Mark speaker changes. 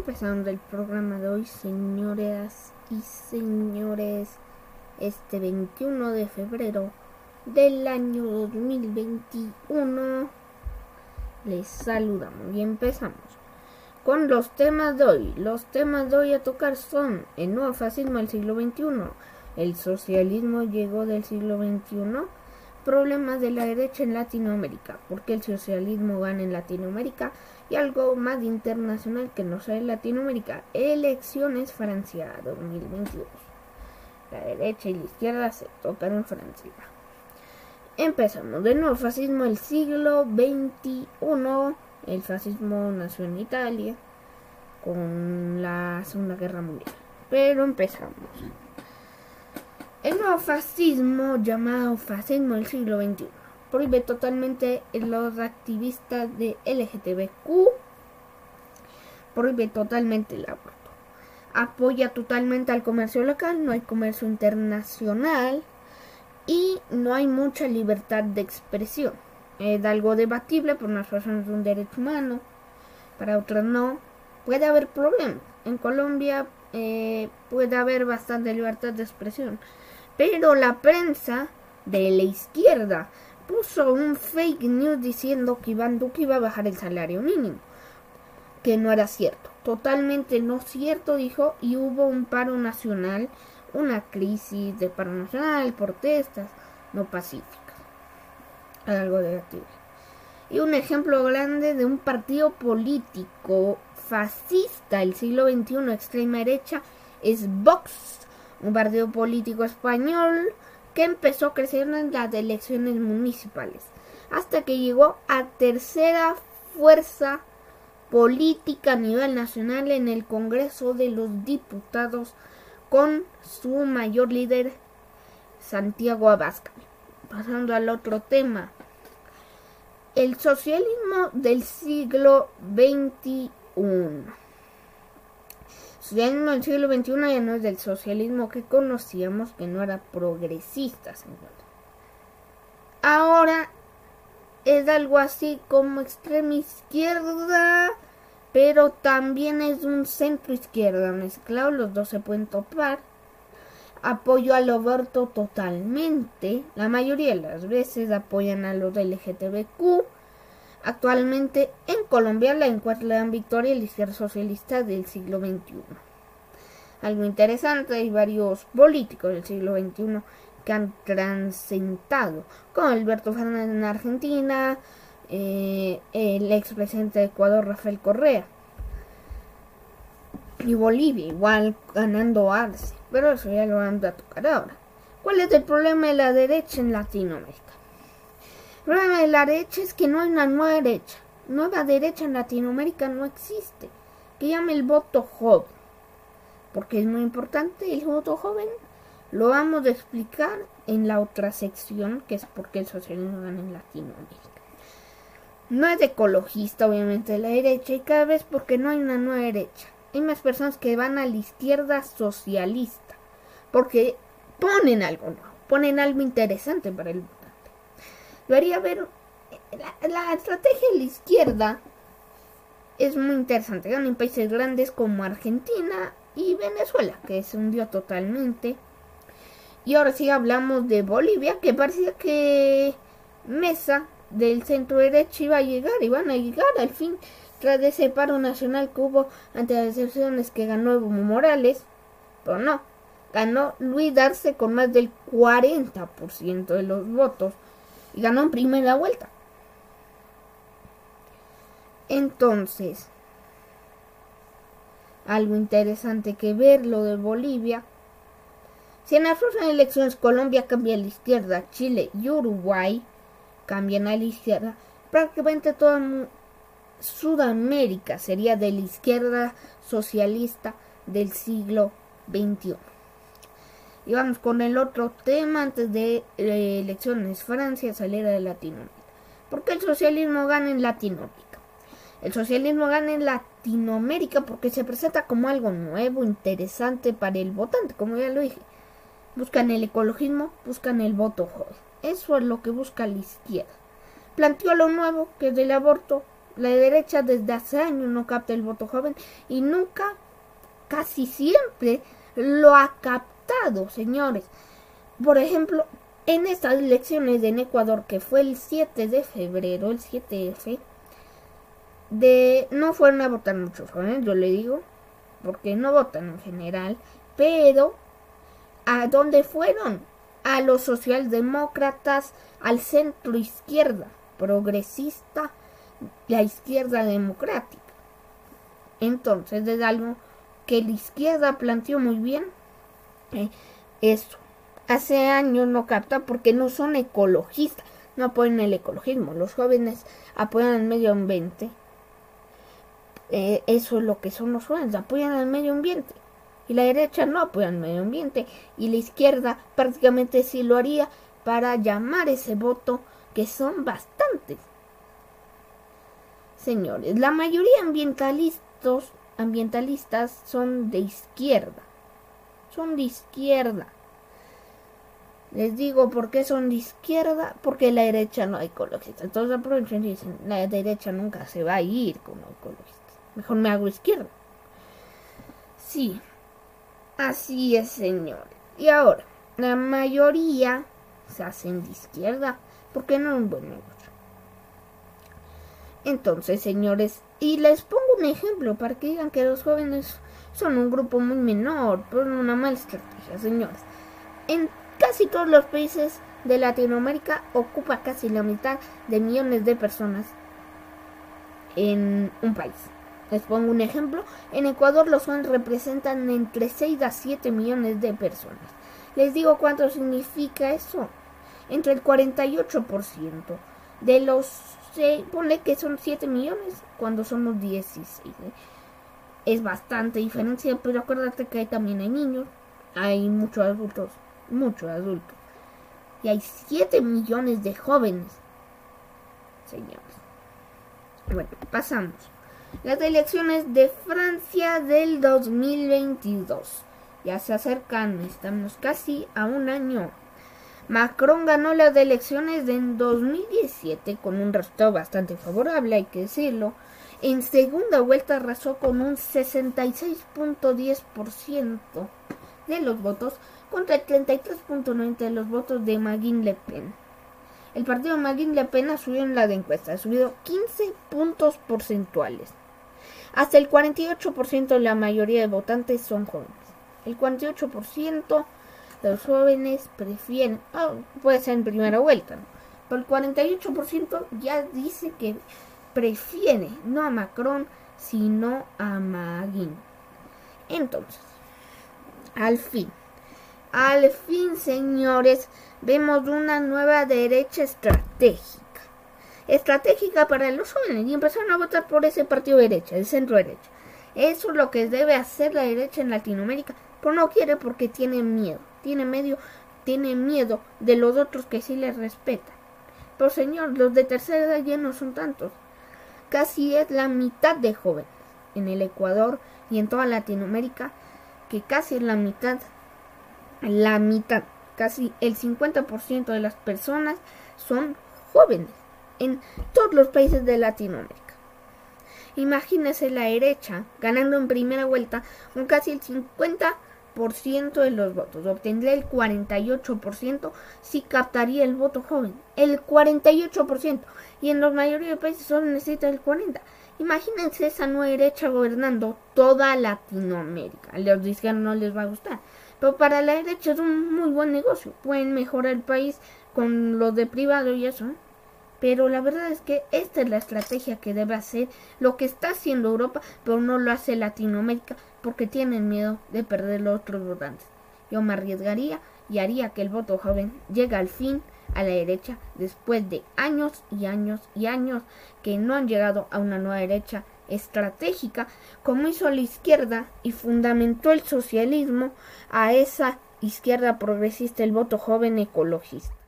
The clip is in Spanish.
Speaker 1: Empezando el programa de hoy, señoras y señores, este 21 de febrero del año 2021, les saludamos y empezamos con los temas de hoy. Los temas de hoy a tocar son el nuevo fascismo del siglo XXI, el socialismo llegó del siglo XXI, problemas de la derecha en Latinoamérica, porque el socialismo gana en Latinoamérica y algo más internacional que no sea en Latinoamérica, elecciones Francia 2022. La derecha y la izquierda se tocan en Francia. Empezamos de nuevo, fascismo del siglo XXI, el fascismo nació en Italia con la Segunda Guerra Mundial. Pero empezamos. El nuevo fascismo, llamado fascismo del siglo XXI, prohíbe totalmente los activistas de LGTBQ, prohíbe totalmente el aborto, apoya totalmente al comercio local, no hay comercio internacional y no hay mucha libertad de expresión. Es algo debatible, por unas personas es un derecho humano, para otras no. Puede haber problemas. En Colombia eh, puede haber bastante libertad de expresión pero la prensa de la izquierda puso un fake news diciendo que Iván Duque iba a bajar el salario mínimo, que no era cierto, totalmente no cierto, dijo, y hubo un paro nacional, una crisis de paro nacional, protestas no pacíficas, algo negativo. Y un ejemplo grande de un partido político fascista del siglo XXI, extrema derecha, es Vox un partido político español que empezó crecer en las elecciones municipales, hasta que llegó a tercera fuerza política a nivel nacional en el Congreso de los Diputados con su mayor líder Santiago Abascal. Pasando al otro tema, el socialismo del siglo XXI socialismo del siglo XXI ya no es del socialismo que conocíamos, que no era progresista. Ahora es algo así como extrema izquierda, pero también es un centro izquierda mezclado, los dos se pueden topar. Apoyo al aborto totalmente, la mayoría de las veces apoyan a los LGTBQ. Actualmente en Colombia la encuentran victoria el izquierda socialista del siglo XXI. Algo interesante, hay varios políticos del siglo XXI que han transcendado, como Alberto Fernández en Argentina, eh, el expresidente de Ecuador Rafael Correa y Bolivia, igual ganando Arce, pero eso ya lo vamos a tocar ahora. ¿Cuál es el problema de la derecha en Latinoamérica? Problema de la derecha es que no hay una nueva derecha. Nueva derecha en Latinoamérica no existe. Que llame el voto joven. Porque es muy importante el voto joven. Lo vamos a explicar en la otra sección, que es porque el socialismo gana en Latinoamérica. No es ecologista, obviamente, la derecha, y cada vez porque no hay una nueva derecha. Hay más personas que van a la izquierda socialista, porque ponen algo nuevo, ponen algo interesante para el debería ver la, estrategia de la izquierda es muy interesante. en países grandes como Argentina y Venezuela, que se hundió totalmente. Y ahora sí hablamos de Bolivia, que parecía que Mesa del centro derecho iba a llegar, iban a llegar al fin, tras ese paro nacional que hubo ante las elecciones que ganó Evo Morales, pero no, ganó Luis Darce con más del 40% de los votos y ganó en primera vuelta. Entonces, algo interesante que ver lo de Bolivia. Si en las próximas elecciones Colombia cambia a la izquierda, Chile y Uruguay cambian a la izquierda, prácticamente toda Sudamérica sería de la izquierda socialista del siglo XXI. Y vamos con el otro tema antes de eh, elecciones. Francia saliera de Latinoamérica. ¿Por qué el socialismo gana en Latinoamérica? El socialismo gana en Latinoamérica porque se presenta como algo nuevo, interesante para el votante, como ya lo dije. Buscan el ecologismo, buscan el voto joven. Eso es lo que busca la izquierda. Planteó lo nuevo, que es el aborto. La derecha desde hace años no capta el voto joven y nunca, casi siempre, lo ha captado, señores. Por ejemplo, en estas elecciones en Ecuador, que fue el 7 de febrero, el 7F, de, no fueron a votar muchos jóvenes, yo le digo, porque no votan en general, pero ¿a dónde fueron? A los socialdemócratas, al centro izquierda, progresista, la izquierda democrática. Entonces es algo que la izquierda planteó muy bien. Eso. Hace años no capta porque no son ecologistas, no apoyan el ecologismo. Los jóvenes apoyan el medio ambiente. Eh, eso es lo que son los jóvenes, apoyan el medio ambiente. Y la derecha no apoya el medio ambiente. Y la izquierda prácticamente sí lo haría para llamar ese voto, que son bastantes. Señores, la mayoría ambientalistas, ambientalistas son de izquierda. Son de izquierda. Les digo por qué son de izquierda, porque la derecha no hay ecologistas. Entonces aprovechan y dicen, la derecha nunca se va a ir con los. Mejor me hago izquierda. Sí, así es, señores. Y ahora, la mayoría se hacen de izquierda, porque no es un buen negocio. Entonces, señores, y les pongo un ejemplo para que digan que los jóvenes son un grupo muy menor, por una mala estrategia, señores. En casi todos los países de Latinoamérica ocupa casi la mitad de millones de personas en un país. Les pongo un ejemplo. En Ecuador los jóvenes representan entre 6 a 7 millones de personas. Les digo cuánto significa eso. Entre el 48% de los... Se pone que son 7 millones cuando somos 16. ¿eh? Es bastante diferencia, pero acuérdate que también hay niños, hay muchos adultos, muchos adultos. Y hay 7 millones de jóvenes. Señores. Bueno, pasamos. Las elecciones de Francia del 2022. Ya se acercan, estamos casi a un año. Macron ganó las elecciones en 2017 con un resultado bastante favorable, hay que decirlo. En segunda vuelta arrasó con un 66.10% de los votos contra el 33.90% de los votos de Marine Le Pen. El partido Marine Le Pen ha subido en la encuesta, ha subido 15 puntos porcentuales. Hasta el 48% de la mayoría de votantes son jóvenes. El 48% de los jóvenes prefieren, ah, puede ser en primera vuelta, pero el 48% ya dice que prefiere no a Macron, sino a Magin. Entonces, al fin, al fin, señores, vemos una nueva derecha estratégica estratégica para los jóvenes y empezaron a votar por ese partido derecha, el centro derecha. Eso es lo que debe hacer la derecha en Latinoamérica, pero no quiere porque tiene miedo, tiene medio, tiene miedo de los otros que sí les respetan. Pero señor, los de tercera edad ya no son tantos. Casi es la mitad de jóvenes en el Ecuador y en toda Latinoamérica, que casi es la mitad, la mitad, casi el 50% de las personas son jóvenes en todos los países de Latinoamérica. Imagínese la derecha ganando en primera vuelta con casi el 50% de los votos. Obtendría el 48% si captaría el voto joven. El 48%. Y en la mayoría de países solo necesita el 40%. Imagínense esa nueva derecha gobernando toda Latinoamérica. A los de no les va a gustar. Pero para la derecha es un muy buen negocio. Pueden mejorar el país con lo de privado y eso. ¿eh? Pero la verdad es que esta es la estrategia que debe hacer lo que está haciendo Europa, pero no lo hace Latinoamérica porque tienen miedo de perder los otros votantes. Yo me arriesgaría y haría que el voto joven llegue al fin a la derecha después de años y años y años que no han llegado a una nueva derecha estratégica como hizo la izquierda y fundamentó el socialismo a esa izquierda progresista, el voto joven ecologista.